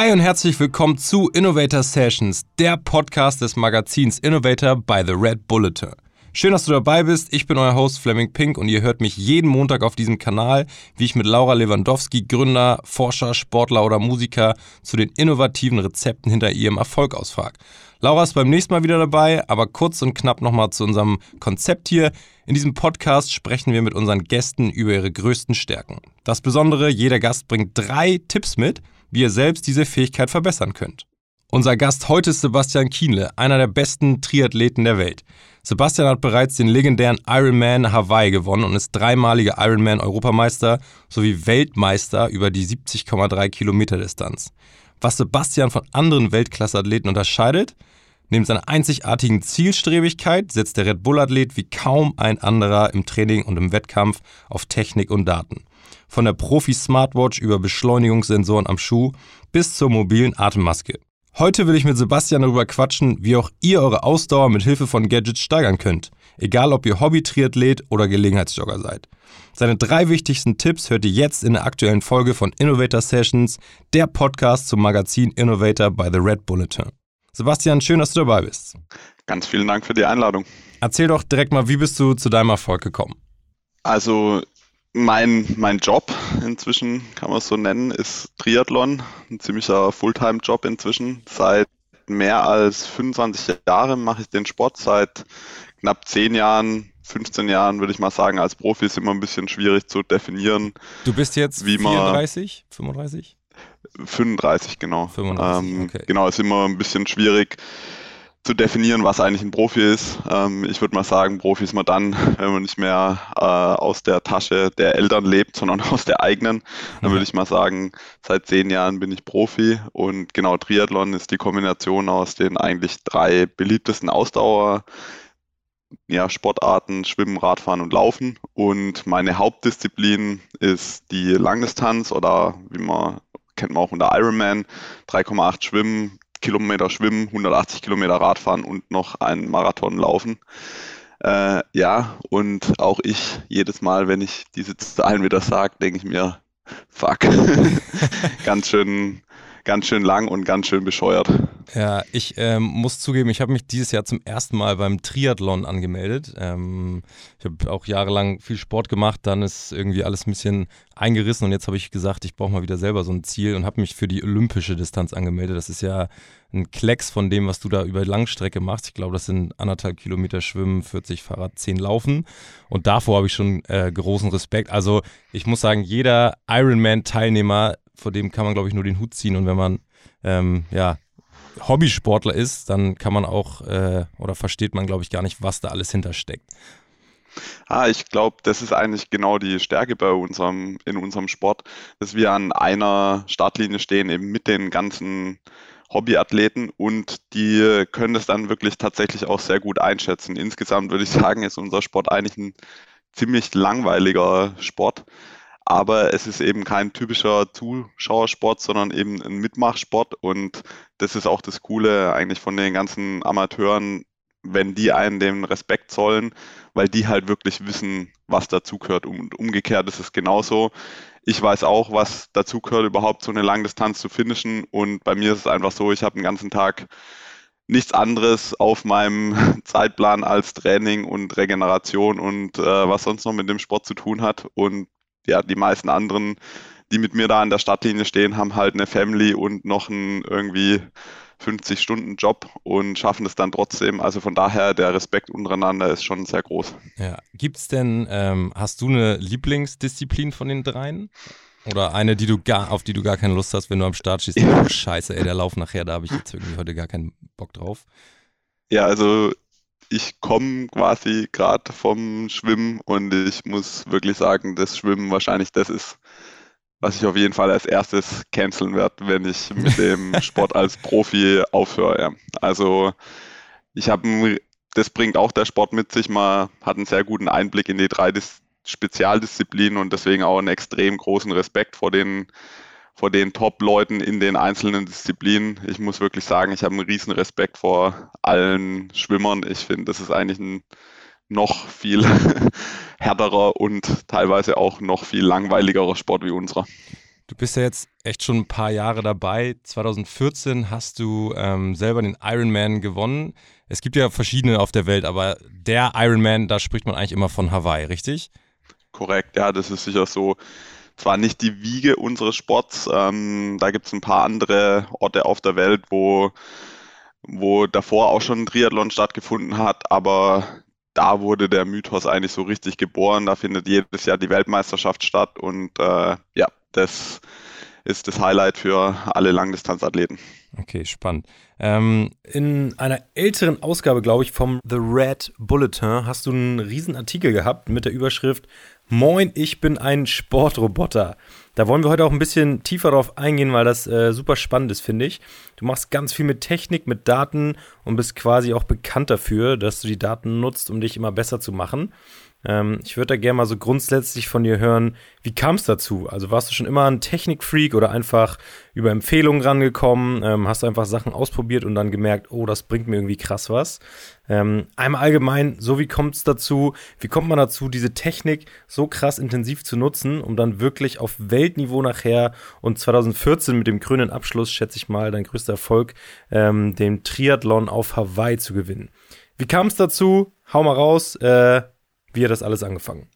Hi und herzlich willkommen zu Innovator Sessions, der Podcast des Magazins Innovator by The Red Bulletin. Schön, dass du dabei bist. Ich bin euer Host Fleming Pink und ihr hört mich jeden Montag auf diesem Kanal, wie ich mit Laura Lewandowski, Gründer, Forscher, Sportler oder Musiker, zu den innovativen Rezepten hinter ihrem Erfolg ausfrage. Laura ist beim nächsten Mal wieder dabei, aber kurz und knapp nochmal zu unserem Konzept hier. In diesem Podcast sprechen wir mit unseren Gästen über ihre größten Stärken. Das Besondere, jeder Gast bringt drei Tipps mit, wie ihr selbst diese Fähigkeit verbessern könnt. Unser Gast heute ist Sebastian Kienle, einer der besten Triathleten der Welt. Sebastian hat bereits den legendären Ironman Hawaii gewonnen und ist dreimaliger Ironman-Europameister sowie Weltmeister über die 70,3 Kilometer Distanz. Was Sebastian von anderen Weltklasse-Athleten unterscheidet? Neben seiner einzigartigen Zielstrebigkeit setzt der Red Bull-Athlet wie kaum ein anderer im Training und im Wettkampf auf Technik und Daten von der Profi-Smartwatch über Beschleunigungssensoren am Schuh bis zur mobilen Atemmaske. Heute will ich mit Sebastian darüber quatschen, wie auch ihr eure Ausdauer mit Hilfe von Gadgets steigern könnt. Egal ob ihr Hobby-Triathlet oder Gelegenheitsjogger seid. Seine drei wichtigsten Tipps hört ihr jetzt in der aktuellen Folge von Innovator Sessions, der Podcast zum Magazin Innovator by The Red Bulletin. Sebastian, schön, dass du dabei bist. Ganz vielen Dank für die Einladung. Erzähl doch direkt mal, wie bist du zu deinem Erfolg gekommen? Also mein, mein Job inzwischen, kann man es so nennen, ist Triathlon. Ein ziemlicher Fulltime-Job inzwischen. Seit mehr als 25 Jahren mache ich den Sport. Seit knapp 10 Jahren, 15 Jahren würde ich mal sagen, als Profi ist immer ein bisschen schwierig zu definieren. Du bist jetzt wie 34, 35? 35, genau. 35, ähm, okay. Genau, ist immer ein bisschen schwierig zu definieren, was eigentlich ein Profi ist. Ähm, ich würde mal sagen, Profi ist man dann, wenn man nicht mehr äh, aus der Tasche der Eltern lebt, sondern aus der eigenen. Dann würde ich mal sagen, seit zehn Jahren bin ich Profi und genau Triathlon ist die Kombination aus den eigentlich drei beliebtesten Ausdauer. Ja, Sportarten, Schwimmen, Radfahren und Laufen. Und meine Hauptdisziplin ist die Langdistanz oder wie man kennt man auch unter Ironman, 3,8 Schwimmen, Kilometer schwimmen, 180 Kilometer Radfahren und noch einen Marathon laufen. Äh, ja, und auch ich jedes Mal, wenn ich diese Zahlen wieder sage, denke ich mir, fuck, ganz schön, ganz schön lang und ganz schön bescheuert. Ja, ich ähm, muss zugeben, ich habe mich dieses Jahr zum ersten Mal beim Triathlon angemeldet. Ähm, ich habe auch jahrelang viel Sport gemacht, dann ist irgendwie alles ein bisschen eingerissen und jetzt habe ich gesagt, ich brauche mal wieder selber so ein Ziel und habe mich für die olympische Distanz angemeldet. Das ist ja ein Klecks von dem, was du da über Langstrecke machst. Ich glaube, das sind anderthalb Kilometer Schwimmen, 40 Fahrrad, 10 Laufen. Und davor habe ich schon äh, großen Respekt. Also ich muss sagen, jeder Ironman-Teilnehmer, vor dem kann man, glaube ich, nur den Hut ziehen. Und wenn man ähm, ja, Hobbysportler ist, dann kann man auch äh, oder versteht man, glaube ich, gar nicht, was da alles hintersteckt. Ah, ich glaube, das ist eigentlich genau die Stärke bei unserem, in unserem Sport, dass wir an einer Startlinie stehen, eben mit den ganzen Hobbyathleten und die können das dann wirklich tatsächlich auch sehr gut einschätzen. Insgesamt würde ich sagen, ist unser Sport eigentlich ein ziemlich langweiliger Sport aber es ist eben kein typischer Zuschauersport, sondern eben ein Mitmachsport und das ist auch das Coole eigentlich von den ganzen Amateuren, wenn die einen den Respekt zollen, weil die halt wirklich wissen, was dazugehört und umgekehrt ist es genauso. Ich weiß auch, was dazugehört, überhaupt so eine Langdistanz zu finishen und bei mir ist es einfach so, ich habe den ganzen Tag nichts anderes auf meinem Zeitplan als Training und Regeneration und äh, was sonst noch mit dem Sport zu tun hat. Und ja, die meisten anderen, die mit mir da an der Startlinie stehen, haben halt eine Family und noch einen irgendwie 50-Stunden-Job und schaffen es dann trotzdem. Also von daher, der Respekt untereinander ist schon sehr groß. Ja, gibt's denn, ähm, hast du eine Lieblingsdisziplin von den dreien? Oder eine, die du gar, auf die du gar keine Lust hast, wenn du am Start stehst? Oh, scheiße, ey, der Lauf nachher, da habe ich jetzt irgendwie heute gar keinen Bock drauf. Ja, also ich komme quasi gerade vom Schwimmen und ich muss wirklich sagen, das Schwimmen wahrscheinlich das ist, was ich auf jeden Fall als erstes canceln werde, wenn ich mit dem Sport als Profi aufhöre. Also ich habe, das bringt auch der Sport mit sich. Man hat einen sehr guten Einblick in die drei Spezialdisziplinen und deswegen auch einen extrem großen Respekt vor den vor den Top-Leuten in den einzelnen Disziplinen. Ich muss wirklich sagen, ich habe einen riesen Respekt vor allen Schwimmern. Ich finde, das ist eigentlich ein noch viel härterer und teilweise auch noch viel langweiligerer Sport wie unserer. Du bist ja jetzt echt schon ein paar Jahre dabei. 2014 hast du ähm, selber den Ironman gewonnen. Es gibt ja verschiedene auf der Welt, aber der Ironman, da spricht man eigentlich immer von Hawaii, richtig? Korrekt, ja, das ist sicher so. Zwar nicht die Wiege unseres Sports, ähm, da gibt es ein paar andere Orte auf der Welt, wo, wo davor auch schon ein Triathlon stattgefunden hat, aber da wurde der Mythos eigentlich so richtig geboren. Da findet jedes Jahr die Weltmeisterschaft statt und äh, ja, das ist das Highlight für alle Langdistanzathleten. Okay, spannend. Ähm, in einer älteren Ausgabe, glaube ich, vom The Red Bulletin hast du einen riesen Artikel gehabt mit der Überschrift Moin, ich bin ein Sportroboter. Da wollen wir heute auch ein bisschen tiefer darauf eingehen, weil das äh, super spannend ist, finde ich. Du machst ganz viel mit Technik, mit Daten und bist quasi auch bekannt dafür, dass du die Daten nutzt, um dich immer besser zu machen. Ähm, ich würde da gerne mal so grundsätzlich von dir hören, wie kam es dazu? Also warst du schon immer ein Technikfreak oder einfach über Empfehlungen rangekommen? Ähm, hast du einfach Sachen ausprobiert und dann gemerkt, oh, das bringt mir irgendwie krass was? Ähm, einmal allgemein, so wie kommt es dazu? Wie kommt man dazu, diese Technik so krass intensiv zu nutzen, um dann wirklich auf Weltniveau nachher und 2014 mit dem grünen Abschluss, schätze ich mal, dein größter Erfolg, ähm, den Triathlon auf Hawaii zu gewinnen? Wie kam es dazu? Hau mal raus. Äh, wie hat das alles angefangen?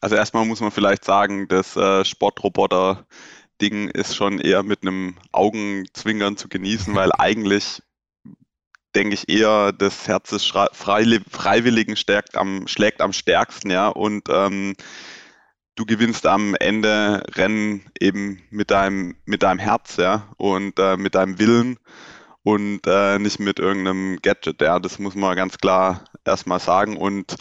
Also erstmal muss man vielleicht sagen, das äh, Sportroboter-Ding ist schon eher mit einem Augenzwinkern zu genießen, weil eigentlich denke ich eher, das Herz des Freiwilligen stärkt am, schlägt am stärksten, ja. Und ähm, du gewinnst am Ende Rennen eben mit deinem, mit deinem Herz, ja, und äh, mit deinem Willen und äh, nicht mit irgendeinem Gadget, ja. Das muss man ganz klar erstmal sagen. Und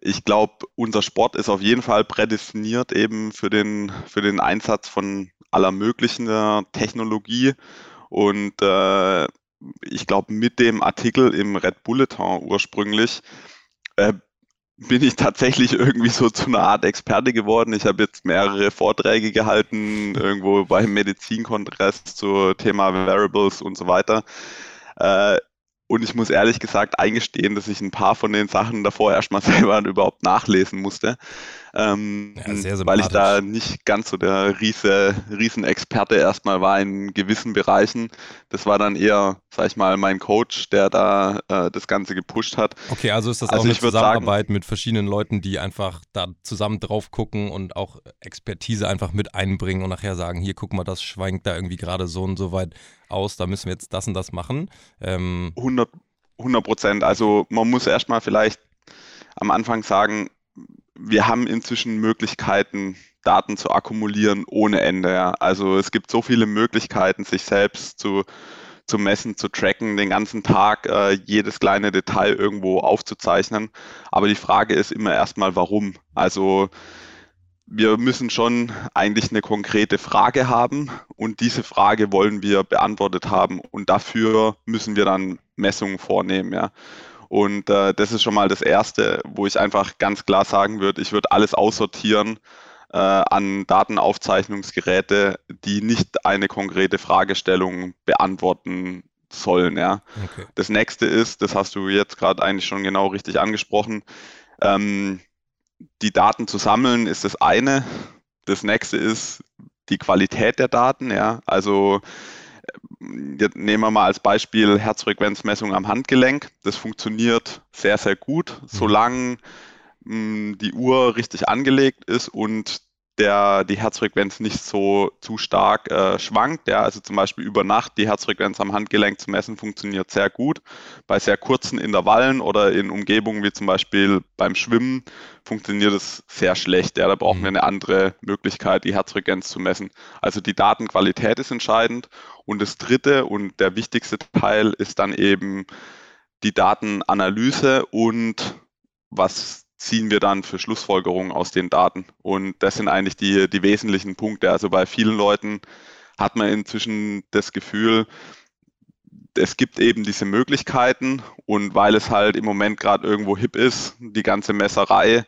ich glaube, unser Sport ist auf jeden Fall prädestiniert eben für den, für den Einsatz von aller möglichen äh, Technologie. Und äh, ich glaube, mit dem Artikel im Red Bulletin ursprünglich äh, bin ich tatsächlich irgendwie so zu einer Art Experte geworden. Ich habe jetzt mehrere Vorträge gehalten, irgendwo beim Medizinkongress zu Thema Variables und so weiter. Äh, und ich muss ehrlich gesagt eingestehen, dass ich ein paar von den Sachen davor erstmal selber überhaupt nachlesen musste. Ähm, ja, weil ich da nicht ganz so der riese, Riesenexperte erstmal war in gewissen Bereichen. Das war dann eher, sag ich mal, mein Coach, der da äh, das Ganze gepusht hat. Okay, also ist das also auch eine Zusammenarbeit sagen, mit verschiedenen Leuten, die einfach da zusammen drauf gucken und auch Expertise einfach mit einbringen und nachher sagen, hier guck mal, das schwankt da irgendwie gerade so und so weit aus, da müssen wir jetzt das und das machen. Ähm 100 Prozent. Also man muss erstmal vielleicht am Anfang sagen, wir haben inzwischen Möglichkeiten, Daten zu akkumulieren ohne Ende. Ja. Also es gibt so viele Möglichkeiten, sich selbst zu, zu messen, zu tracken, den ganzen Tag äh, jedes kleine Detail irgendwo aufzuzeichnen. Aber die Frage ist immer erstmal, warum. Also wir müssen schon eigentlich eine konkrete Frage haben und diese Frage wollen wir beantwortet haben und dafür müssen wir dann Messungen vornehmen, ja. Und äh, das ist schon mal das Erste, wo ich einfach ganz klar sagen würde, ich würde alles aussortieren äh, an Datenaufzeichnungsgeräte, die nicht eine konkrete Fragestellung beantworten sollen. Ja. Okay. Das nächste ist, das hast du jetzt gerade eigentlich schon genau richtig angesprochen, ähm, die Daten zu sammeln ist das eine. Das nächste ist die Qualität der Daten. Ja. Also jetzt nehmen wir mal als Beispiel Herzfrequenzmessung am Handgelenk. Das funktioniert sehr, sehr gut, mhm. solange mh, die Uhr richtig angelegt ist und der, die Herzfrequenz nicht so zu stark äh, schwankt. Ja, also zum Beispiel über Nacht die Herzfrequenz am Handgelenk zu messen funktioniert sehr gut. Bei sehr kurzen Intervallen oder in Umgebungen wie zum Beispiel beim Schwimmen funktioniert es sehr schlecht. Ja, da brauchen wir mhm. eine andere Möglichkeit, die Herzfrequenz zu messen. Also die Datenqualität ist entscheidend. Und das dritte und der wichtigste Teil ist dann eben die Datenanalyse und was ziehen wir dann für Schlussfolgerungen aus den Daten. Und das sind eigentlich die, die wesentlichen Punkte. Also bei vielen Leuten hat man inzwischen das Gefühl, es gibt eben diese Möglichkeiten und weil es halt im Moment gerade irgendwo hip ist, die ganze Messerei,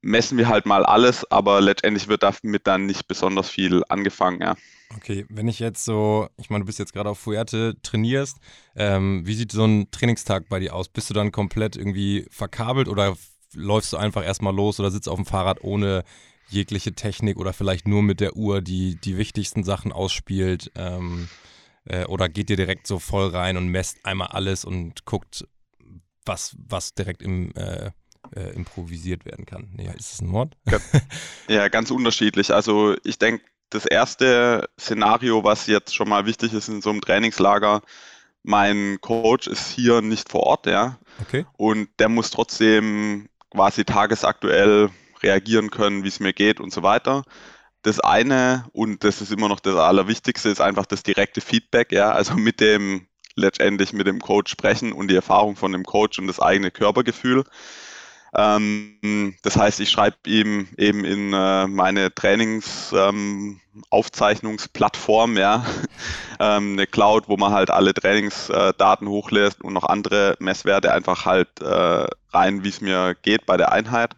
messen wir halt mal alles, aber letztendlich wird damit dann nicht besonders viel angefangen, ja. Okay, wenn ich jetzt so, ich meine, du bist jetzt gerade auf Fuerte, trainierst, ähm, wie sieht so ein Trainingstag bei dir aus? Bist du dann komplett irgendwie verkabelt oder läufst du einfach erstmal los oder sitzt auf dem Fahrrad ohne jegliche Technik oder vielleicht nur mit der Uhr die, die wichtigsten Sachen ausspielt? Ähm, äh, oder geht ihr direkt so voll rein und messt einmal alles und guckt, was, was direkt im, äh, äh, improvisiert werden kann? Nee, ist das ein Mord? ja, ganz unterschiedlich. Also ich denke, das erste Szenario, was jetzt schon mal wichtig ist in so einem Trainingslager, mein Coach ist hier nicht vor Ort, ja. Okay. Und der muss trotzdem quasi tagesaktuell reagieren können, wie es mir geht und so weiter. Das eine, und das ist immer noch das Allerwichtigste, ist einfach das direkte Feedback, ja, also mit dem, letztendlich mit dem Coach sprechen und die Erfahrung von dem Coach und das eigene Körpergefühl. Ähm, das heißt, ich schreibe ihm eben in äh, meine Trainingsaufzeichnungsplattform, ähm, ja, ähm, eine Cloud, wo man halt alle Trainingsdaten äh, hochlässt und noch andere Messwerte einfach halt äh, rein, wie es mir geht bei der Einheit.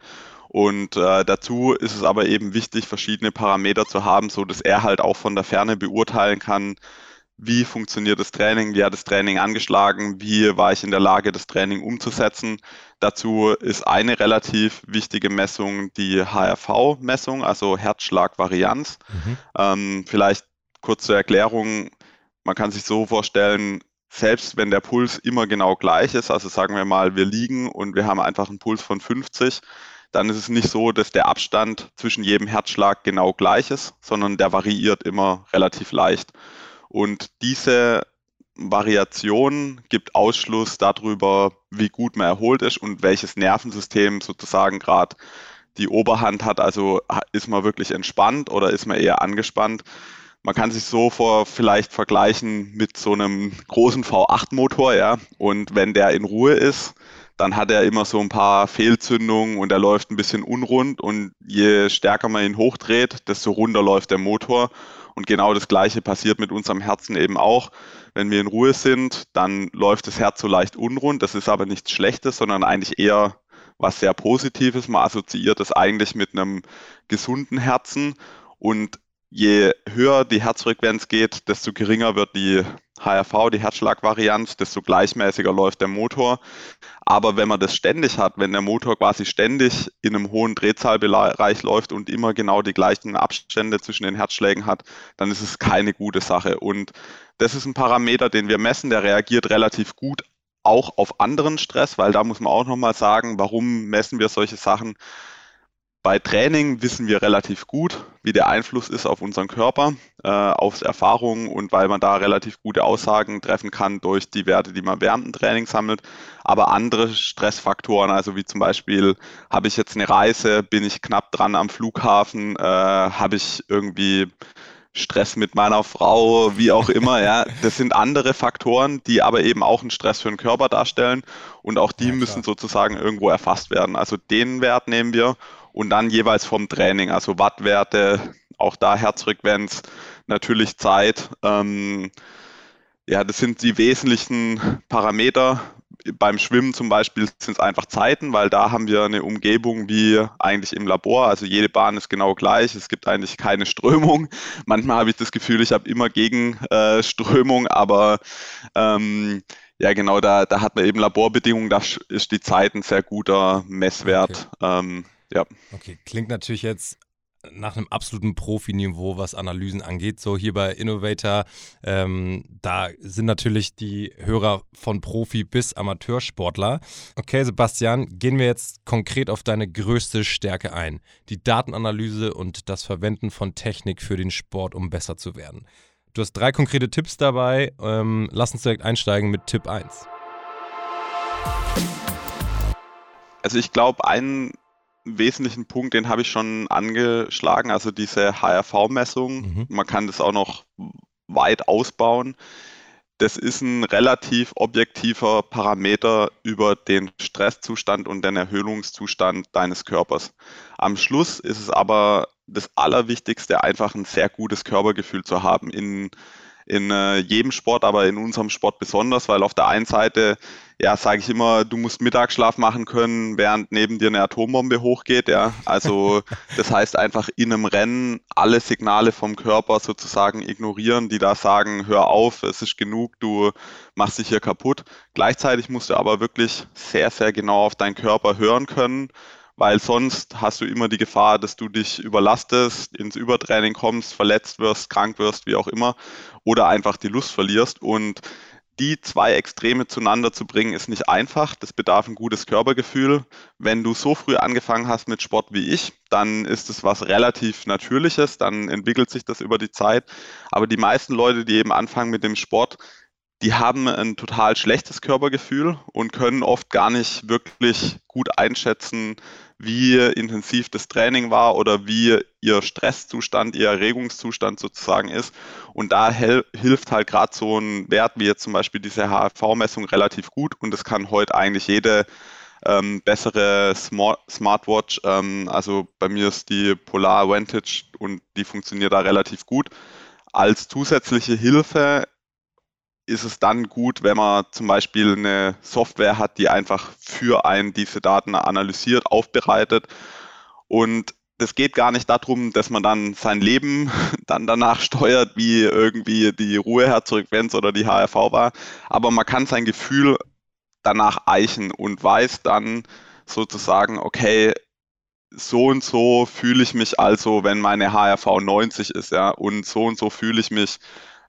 Und äh, dazu ist es aber eben wichtig, verschiedene Parameter zu haben, so dass er halt auch von der Ferne beurteilen kann, wie funktioniert das Training, wie hat das Training angeschlagen, wie war ich in der Lage, das Training umzusetzen. Dazu ist eine relativ wichtige Messung die HRV-Messung, also Herzschlagvarianz. Mhm. Ähm, vielleicht kurz zur Erklärung, man kann sich so vorstellen, selbst wenn der Puls immer genau gleich ist, also sagen wir mal, wir liegen und wir haben einfach einen Puls von 50, dann ist es nicht so, dass der Abstand zwischen jedem Herzschlag genau gleich ist, sondern der variiert immer relativ leicht. Und diese Variation gibt Ausschluss darüber, wie gut man erholt ist und welches Nervensystem sozusagen gerade die Oberhand hat. Also ist man wirklich entspannt oder ist man eher angespannt? Man kann sich so vor vielleicht vergleichen mit so einem großen V8-Motor, ja. Und wenn der in Ruhe ist, dann hat er immer so ein paar Fehlzündungen und er läuft ein bisschen unrund und je stärker man ihn hochdreht, desto runder läuft der Motor und genau das Gleiche passiert mit unserem Herzen eben auch. Wenn wir in Ruhe sind, dann läuft das Herz so leicht unrund. Das ist aber nichts Schlechtes, sondern eigentlich eher was sehr Positives. Man assoziiert es eigentlich mit einem gesunden Herzen. Und je höher die Herzfrequenz geht, desto geringer wird die HRV, die Herzschlagvarianz, desto gleichmäßiger läuft der Motor. Aber wenn man das ständig hat, wenn der Motor quasi ständig in einem hohen Drehzahlbereich läuft und immer genau die gleichen Abstände zwischen den Herzschlägen hat, dann ist es keine gute Sache. Und das ist ein Parameter, den wir messen, der reagiert relativ gut auch auf anderen Stress, weil da muss man auch nochmal sagen, warum messen wir solche Sachen? Bei Training wissen wir relativ gut, wie der Einfluss ist auf unseren Körper, äh, aufs Erfahrungen und weil man da relativ gute Aussagen treffen kann durch die Werte, die man während dem Training sammelt. Aber andere Stressfaktoren, also wie zum Beispiel, habe ich jetzt eine Reise, bin ich knapp dran am Flughafen, äh, habe ich irgendwie Stress mit meiner Frau, wie auch immer, ja. Das sind andere Faktoren, die aber eben auch einen Stress für den Körper darstellen und auch die ja, müssen sozusagen irgendwo erfasst werden. Also den Wert nehmen wir und dann jeweils vom Training, also Wattwerte, auch da Herzfrequenz, natürlich Zeit. Ähm, ja, das sind die wesentlichen Parameter. Beim Schwimmen zum Beispiel sind es einfach Zeiten, weil da haben wir eine Umgebung wie eigentlich im Labor. Also jede Bahn ist genau gleich. Es gibt eigentlich keine Strömung. Manchmal habe ich das Gefühl, ich habe immer Gegenströmung, aber ähm, ja, genau, da, da hat man eben Laborbedingungen, da ist die Zeit ein sehr guter Messwert. Okay. Ähm, ja. Okay, klingt natürlich jetzt nach einem absoluten Profiniveau, was Analysen angeht. So hier bei Innovator, ähm, da sind natürlich die Hörer von Profi bis Amateursportler. Okay, Sebastian, gehen wir jetzt konkret auf deine größte Stärke ein. Die Datenanalyse und das Verwenden von Technik für den Sport, um besser zu werden. Du hast drei konkrete Tipps dabei. Ähm, lass uns direkt einsteigen mit Tipp 1. Also ich glaube, ein wesentlichen Punkt, den habe ich schon angeschlagen, also diese HRV-Messung. Mhm. Man kann das auch noch weit ausbauen. Das ist ein relativ objektiver Parameter über den Stresszustand und den Erhöhungszustand deines Körpers. Am Schluss ist es aber das Allerwichtigste, einfach ein sehr gutes Körpergefühl zu haben in in äh, jedem Sport, aber in unserem Sport besonders, weil auf der einen Seite, ja, sage ich immer, du musst Mittagsschlaf machen können, während neben dir eine Atombombe hochgeht, ja. Also das heißt einfach in einem Rennen alle Signale vom Körper sozusagen ignorieren, die da sagen, hör auf, es ist genug, du machst dich hier kaputt. Gleichzeitig musst du aber wirklich sehr, sehr genau auf deinen Körper hören können weil sonst hast du immer die Gefahr, dass du dich überlastest, ins Übertraining kommst, verletzt wirst, krank wirst, wie auch immer, oder einfach die Lust verlierst. Und die zwei Extreme zueinander zu bringen, ist nicht einfach. Das bedarf ein gutes Körpergefühl. Wenn du so früh angefangen hast mit Sport wie ich, dann ist es was relativ Natürliches, dann entwickelt sich das über die Zeit. Aber die meisten Leute, die eben anfangen mit dem Sport, die haben ein total schlechtes Körpergefühl und können oft gar nicht wirklich gut einschätzen, wie intensiv das Training war oder wie ihr Stresszustand, ihr Erregungszustand sozusagen ist. Und da hilft halt gerade so ein Wert wie jetzt zum Beispiel diese HRV-Messung relativ gut und das kann heute eigentlich jede ähm, bessere Smart Smartwatch. Ähm, also bei mir ist die Polar Vantage und die funktioniert da relativ gut. Als zusätzliche Hilfe ist es dann gut, wenn man zum Beispiel eine Software hat, die einfach für einen diese Daten analysiert, aufbereitet. Und das geht gar nicht darum, dass man dann sein Leben dann danach steuert, wie irgendwie die Ruheherzfrequenz oder die HRV war. Aber man kann sein Gefühl danach eichen und weiß dann sozusagen, okay, so und so fühle ich mich also, wenn meine HRV 90 ist, ja, und so und so fühle ich mich,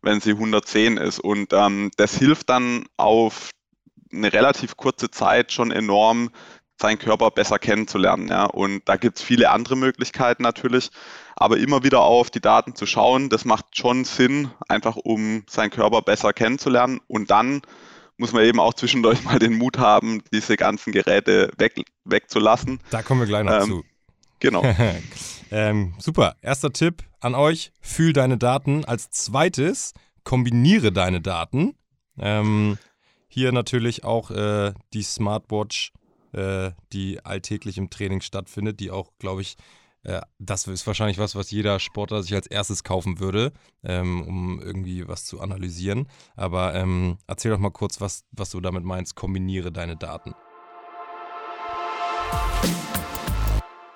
wenn sie 110 ist. Und ähm, das hilft dann auf eine relativ kurze Zeit schon enorm, seinen Körper besser kennenzulernen. Ja. Und da gibt es viele andere Möglichkeiten natürlich, aber immer wieder auf die Daten zu schauen, das macht schon Sinn, einfach um seinen Körper besser kennenzulernen. Und dann muss man eben auch zwischendurch mal den Mut haben, diese ganzen Geräte weg, wegzulassen. Da kommen wir gleich noch ähm, zu. Genau. ähm, super. Erster Tipp an euch: Fühl deine Daten. Als zweites kombiniere deine Daten. Ähm, hier natürlich auch äh, die Smartwatch, äh, die alltäglich im Training stattfindet, die auch, glaube ich, äh, das ist wahrscheinlich was, was jeder Sportler sich als erstes kaufen würde, ähm, um irgendwie was zu analysieren. Aber ähm, erzähl doch mal kurz, was, was du damit meinst. Kombiniere deine Daten.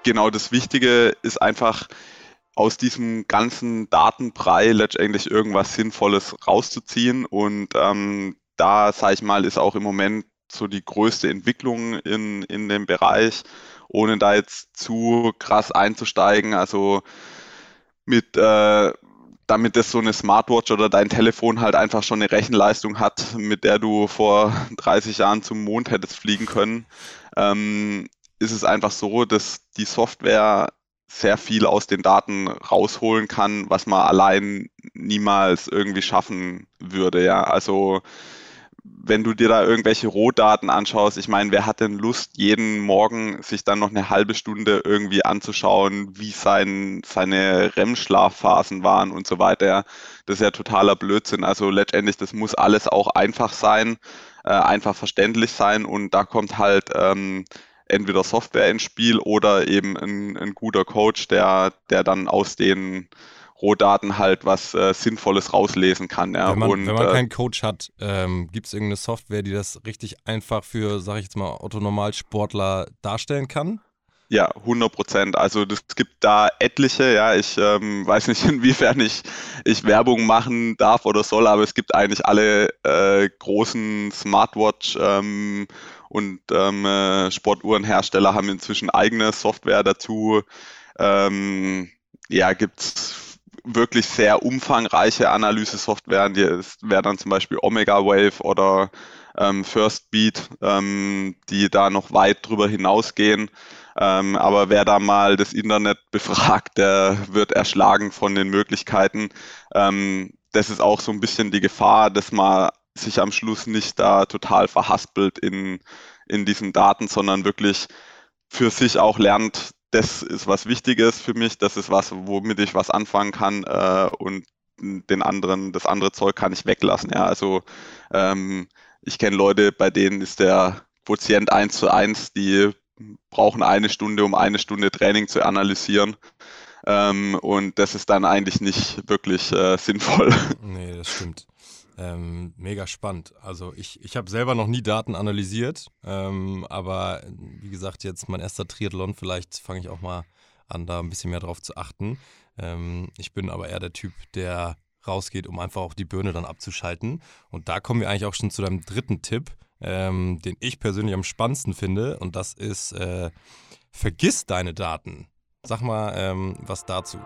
Genau, das Wichtige ist einfach, aus diesem ganzen Datenbrei letztendlich irgendwas Sinnvolles rauszuziehen. Und ähm, da, sage ich mal, ist auch im Moment so die größte Entwicklung in, in dem Bereich, ohne da jetzt zu krass einzusteigen. Also mit äh, damit das so eine Smartwatch oder dein Telefon halt einfach schon eine Rechenleistung hat, mit der du vor 30 Jahren zum Mond hättest fliegen können, ähm, ist es einfach so, dass die Software sehr viel aus den Daten rausholen kann, was man allein niemals irgendwie schaffen würde. Ja, also wenn du dir da irgendwelche Rohdaten anschaust, ich meine, wer hat denn Lust, jeden Morgen sich dann noch eine halbe Stunde irgendwie anzuschauen, wie sein, seine REM-Schlafphasen waren und so weiter. Das ist ja totaler Blödsinn. Also letztendlich, das muss alles auch einfach sein, äh, einfach verständlich sein und da kommt halt ähm, entweder Software ins Spiel oder eben ein, ein guter Coach, der, der dann aus den Rohdaten halt was äh, Sinnvolles rauslesen kann. Ja. Wenn man, und, wenn man äh, keinen Coach hat, ähm, gibt es irgendeine Software, die das richtig einfach für, sag ich jetzt mal, Otto-Normalsportler darstellen kann? Ja, 100 Prozent. Also es gibt da etliche, ja, ich ähm, weiß nicht, inwiefern ich, ich Werbung machen darf oder soll, aber es gibt eigentlich alle äh, großen Smartwatch ähm, und ähm, äh, Sportuhrenhersteller haben inzwischen eigene Software dazu. Ähm, ja, gibt es wirklich sehr umfangreiche Analyse-Software. Die wäre dann zum Beispiel Omega Wave oder ähm, First Beat, ähm, die da noch weit drüber hinausgehen. Ähm, aber wer da mal das Internet befragt, der wird erschlagen von den Möglichkeiten. Ähm, das ist auch so ein bisschen die Gefahr, dass man sich am Schluss nicht da total verhaspelt in, in diesen Daten, sondern wirklich für sich auch lernt, das ist was Wichtiges für mich, das ist was, womit ich was anfangen kann äh, und den anderen, das andere Zeug kann ich weglassen. Ja, also ähm, ich kenne Leute, bei denen ist der Quotient 1 zu 1, die brauchen eine Stunde, um eine Stunde Training zu analysieren. Ähm, und das ist dann eigentlich nicht wirklich äh, sinnvoll. Nee, das stimmt. Ähm, mega spannend. Also ich, ich habe selber noch nie Daten analysiert, ähm, aber wie gesagt, jetzt mein erster Triathlon, vielleicht fange ich auch mal an, da ein bisschen mehr drauf zu achten. Ähm, ich bin aber eher der Typ, der rausgeht, um einfach auch die Birne dann abzuschalten. Und da kommen wir eigentlich auch schon zu deinem dritten Tipp, ähm, den ich persönlich am spannendsten finde. Und das ist, äh, vergiss deine Daten. Sag mal ähm, was dazu.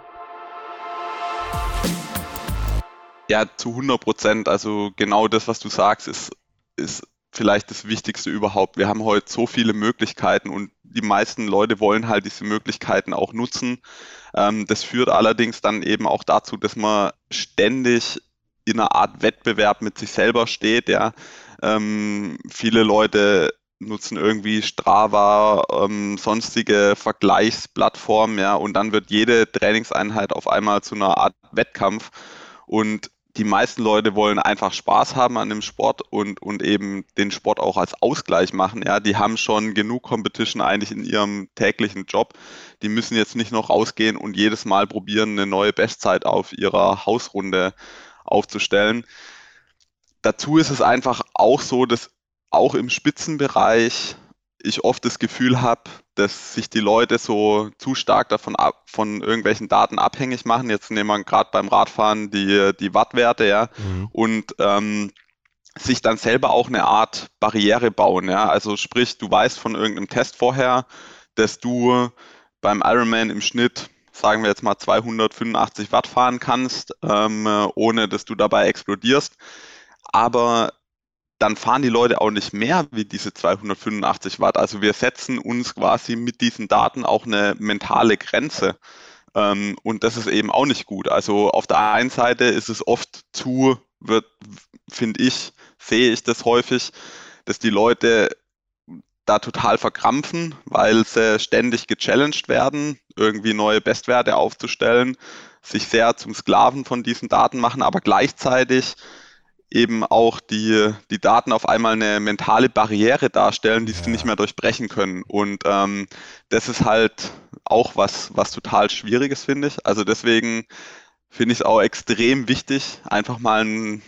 Ja, zu 100 Prozent. Also genau das, was du sagst, ist, ist vielleicht das Wichtigste überhaupt. Wir haben heute so viele Möglichkeiten und die meisten Leute wollen halt diese Möglichkeiten auch nutzen. Ähm, das führt allerdings dann eben auch dazu, dass man ständig in einer Art Wettbewerb mit sich selber steht. Ja. Ähm, viele Leute nutzen irgendwie Strava, ähm, sonstige Vergleichsplattformen, ja, und dann wird jede Trainingseinheit auf einmal zu einer Art Wettkampf. Und die meisten Leute wollen einfach Spaß haben an dem Sport und, und eben den Sport auch als Ausgleich machen. Ja, die haben schon genug Competition eigentlich in ihrem täglichen Job. Die müssen jetzt nicht noch rausgehen und jedes Mal probieren, eine neue Bestzeit auf ihrer Hausrunde aufzustellen. Dazu ist es einfach auch so, dass auch im Spitzenbereich ich oft das Gefühl habe, dass sich die Leute so zu stark davon ab, von irgendwelchen Daten abhängig machen. Jetzt nehmen wir gerade beim Radfahren die, die Wattwerte, ja, mhm. und ähm, sich dann selber auch eine Art Barriere bauen, ja. Also sprich, du weißt von irgendeinem Test vorher, dass du beim Ironman im Schnitt, sagen wir jetzt mal 285 Watt fahren kannst, ähm, ohne dass du dabei explodierst. Aber dann fahren die Leute auch nicht mehr wie diese 285 Watt. Also wir setzen uns quasi mit diesen Daten auch eine mentale Grenze. Ähm, und das ist eben auch nicht gut. Also auf der einen Seite ist es oft zu, wird, finde ich, sehe ich das häufig, dass die Leute da total verkrampfen, weil sie ständig gechallenged werden, irgendwie neue Bestwerte aufzustellen, sich sehr zum Sklaven von diesen Daten machen, aber gleichzeitig eben auch die, die Daten auf einmal eine mentale Barriere darstellen, die ja. sie nicht mehr durchbrechen können. Und ähm, das ist halt auch was, was total Schwieriges, finde ich. Also deswegen finde ich es auch extrem wichtig, einfach mal einen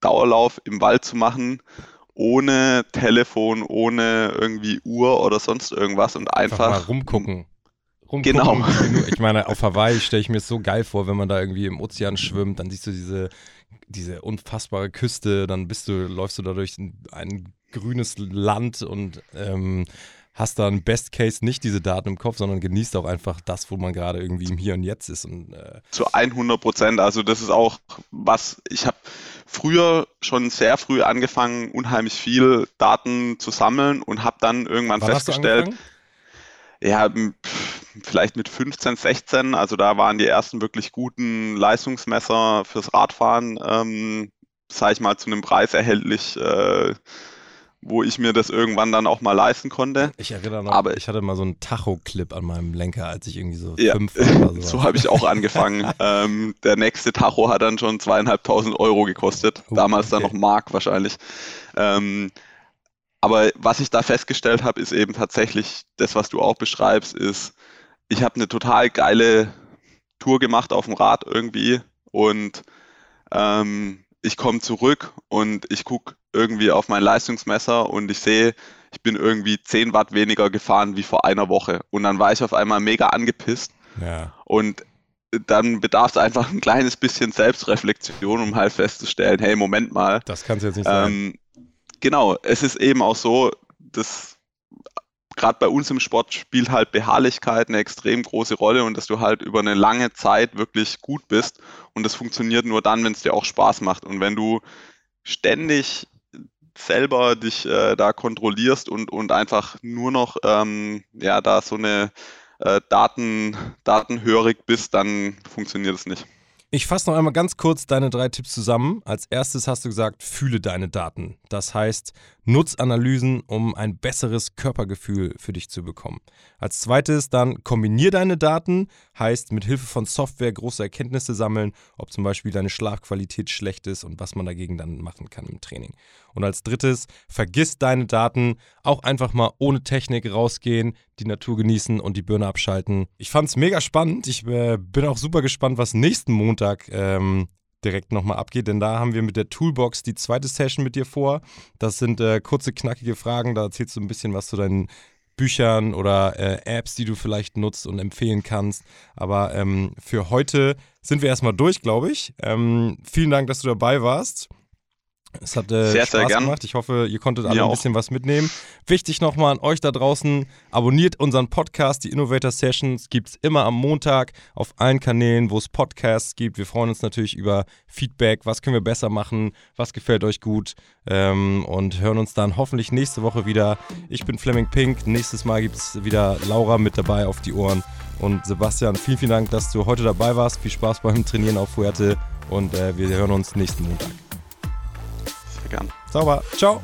Dauerlauf im Wald zu machen, ohne Telefon, ohne irgendwie Uhr oder sonst irgendwas und einfach, einfach mal rumgucken. Rumgucken. Genau. Ich meine, auf Hawaii stelle ich mir es so geil vor, wenn man da irgendwie im Ozean schwimmt, dann siehst du diese diese unfassbare Küste, dann bist du, läufst du da durch ein, ein grünes Land und ähm, hast dann Best Case nicht diese Daten im Kopf, sondern genießt auch einfach das, wo man gerade irgendwie im Hier und Jetzt ist. Und, äh Zu 100 Prozent. Also das ist auch was, ich habe früher schon sehr früh angefangen, unheimlich viel Daten zu sammeln und habe dann irgendwann Wann festgestellt, ja, vielleicht mit 15, 16, also da waren die ersten wirklich guten Leistungsmesser fürs Radfahren, ähm, sage ich mal, zu einem Preis erhältlich, äh, wo ich mir das irgendwann dann auch mal leisten konnte. Ich erinnere noch, Aber, ich hatte mal so einen Tacho-Clip an meinem Lenker, als ich irgendwie so ja, fünf war so. so habe ich auch angefangen. ähm, der nächste Tacho hat dann schon zweieinhalbtausend Euro gekostet. Oh, Damals okay. dann noch Mark wahrscheinlich. Ähm, aber was ich da festgestellt habe, ist eben tatsächlich das, was du auch beschreibst, ist, ich habe eine total geile Tour gemacht auf dem Rad irgendwie und ähm, ich komme zurück und ich gucke irgendwie auf mein Leistungsmesser und ich sehe, ich bin irgendwie 10 Watt weniger gefahren wie vor einer Woche. Und dann war ich auf einmal mega angepisst. Ja. Und dann bedarf es einfach ein kleines bisschen Selbstreflexion, um halt festzustellen, hey, Moment mal. Das kann es jetzt nicht sein. Ähm, genau, es ist eben auch so, dass gerade bei uns im Sport spielt halt Beharrlichkeit eine extrem große Rolle und dass du halt über eine lange Zeit wirklich gut bist. Und das funktioniert nur dann, wenn es dir auch Spaß macht. Und wenn du ständig selber dich äh, da kontrollierst und, und einfach nur noch ähm, ja, da so eine äh, Daten, datenhörig bist, dann funktioniert es nicht. Ich fasse noch einmal ganz kurz deine drei Tipps zusammen. Als erstes hast du gesagt, fühle deine Daten. Das heißt, nutz Analysen, um ein besseres Körpergefühl für dich zu bekommen. Als zweites dann kombinier deine Daten, heißt mit Hilfe von Software große Erkenntnisse sammeln, ob zum Beispiel deine Schlafqualität schlecht ist und was man dagegen dann machen kann im Training. Und als drittes, vergiss deine Daten, auch einfach mal ohne Technik rausgehen, die Natur genießen und die Birne abschalten. Ich fand es mega spannend. Ich äh, bin auch super gespannt, was nächsten Montag ähm, direkt nochmal abgeht, denn da haben wir mit der Toolbox die zweite Session mit dir vor. Das sind äh, kurze, knackige Fragen, da erzählst du ein bisschen was zu deinen Büchern oder äh, Apps, die du vielleicht nutzt und empfehlen kannst. Aber ähm, für heute sind wir erstmal durch, glaube ich. Ähm, vielen Dank, dass du dabei warst. Es hat äh, sehr, Spaß sehr gemacht. Ich hoffe, ihr konntet alle ein bisschen was mitnehmen. Wichtig nochmal an euch da draußen, abonniert unseren Podcast. Die Innovator Sessions gibt es immer am Montag auf allen Kanälen, wo es Podcasts gibt. Wir freuen uns natürlich über Feedback. Was können wir besser machen? Was gefällt euch gut? Ähm, und hören uns dann hoffentlich nächste Woche wieder. Ich bin Fleming Pink. Nächstes Mal gibt es wieder Laura mit dabei auf die Ohren. Und Sebastian, vielen, vielen Dank, dass du heute dabei warst. Viel Spaß beim Trainieren auf Fuerte und äh, wir hören uns nächsten Montag. Gern. Sauber. Ciao.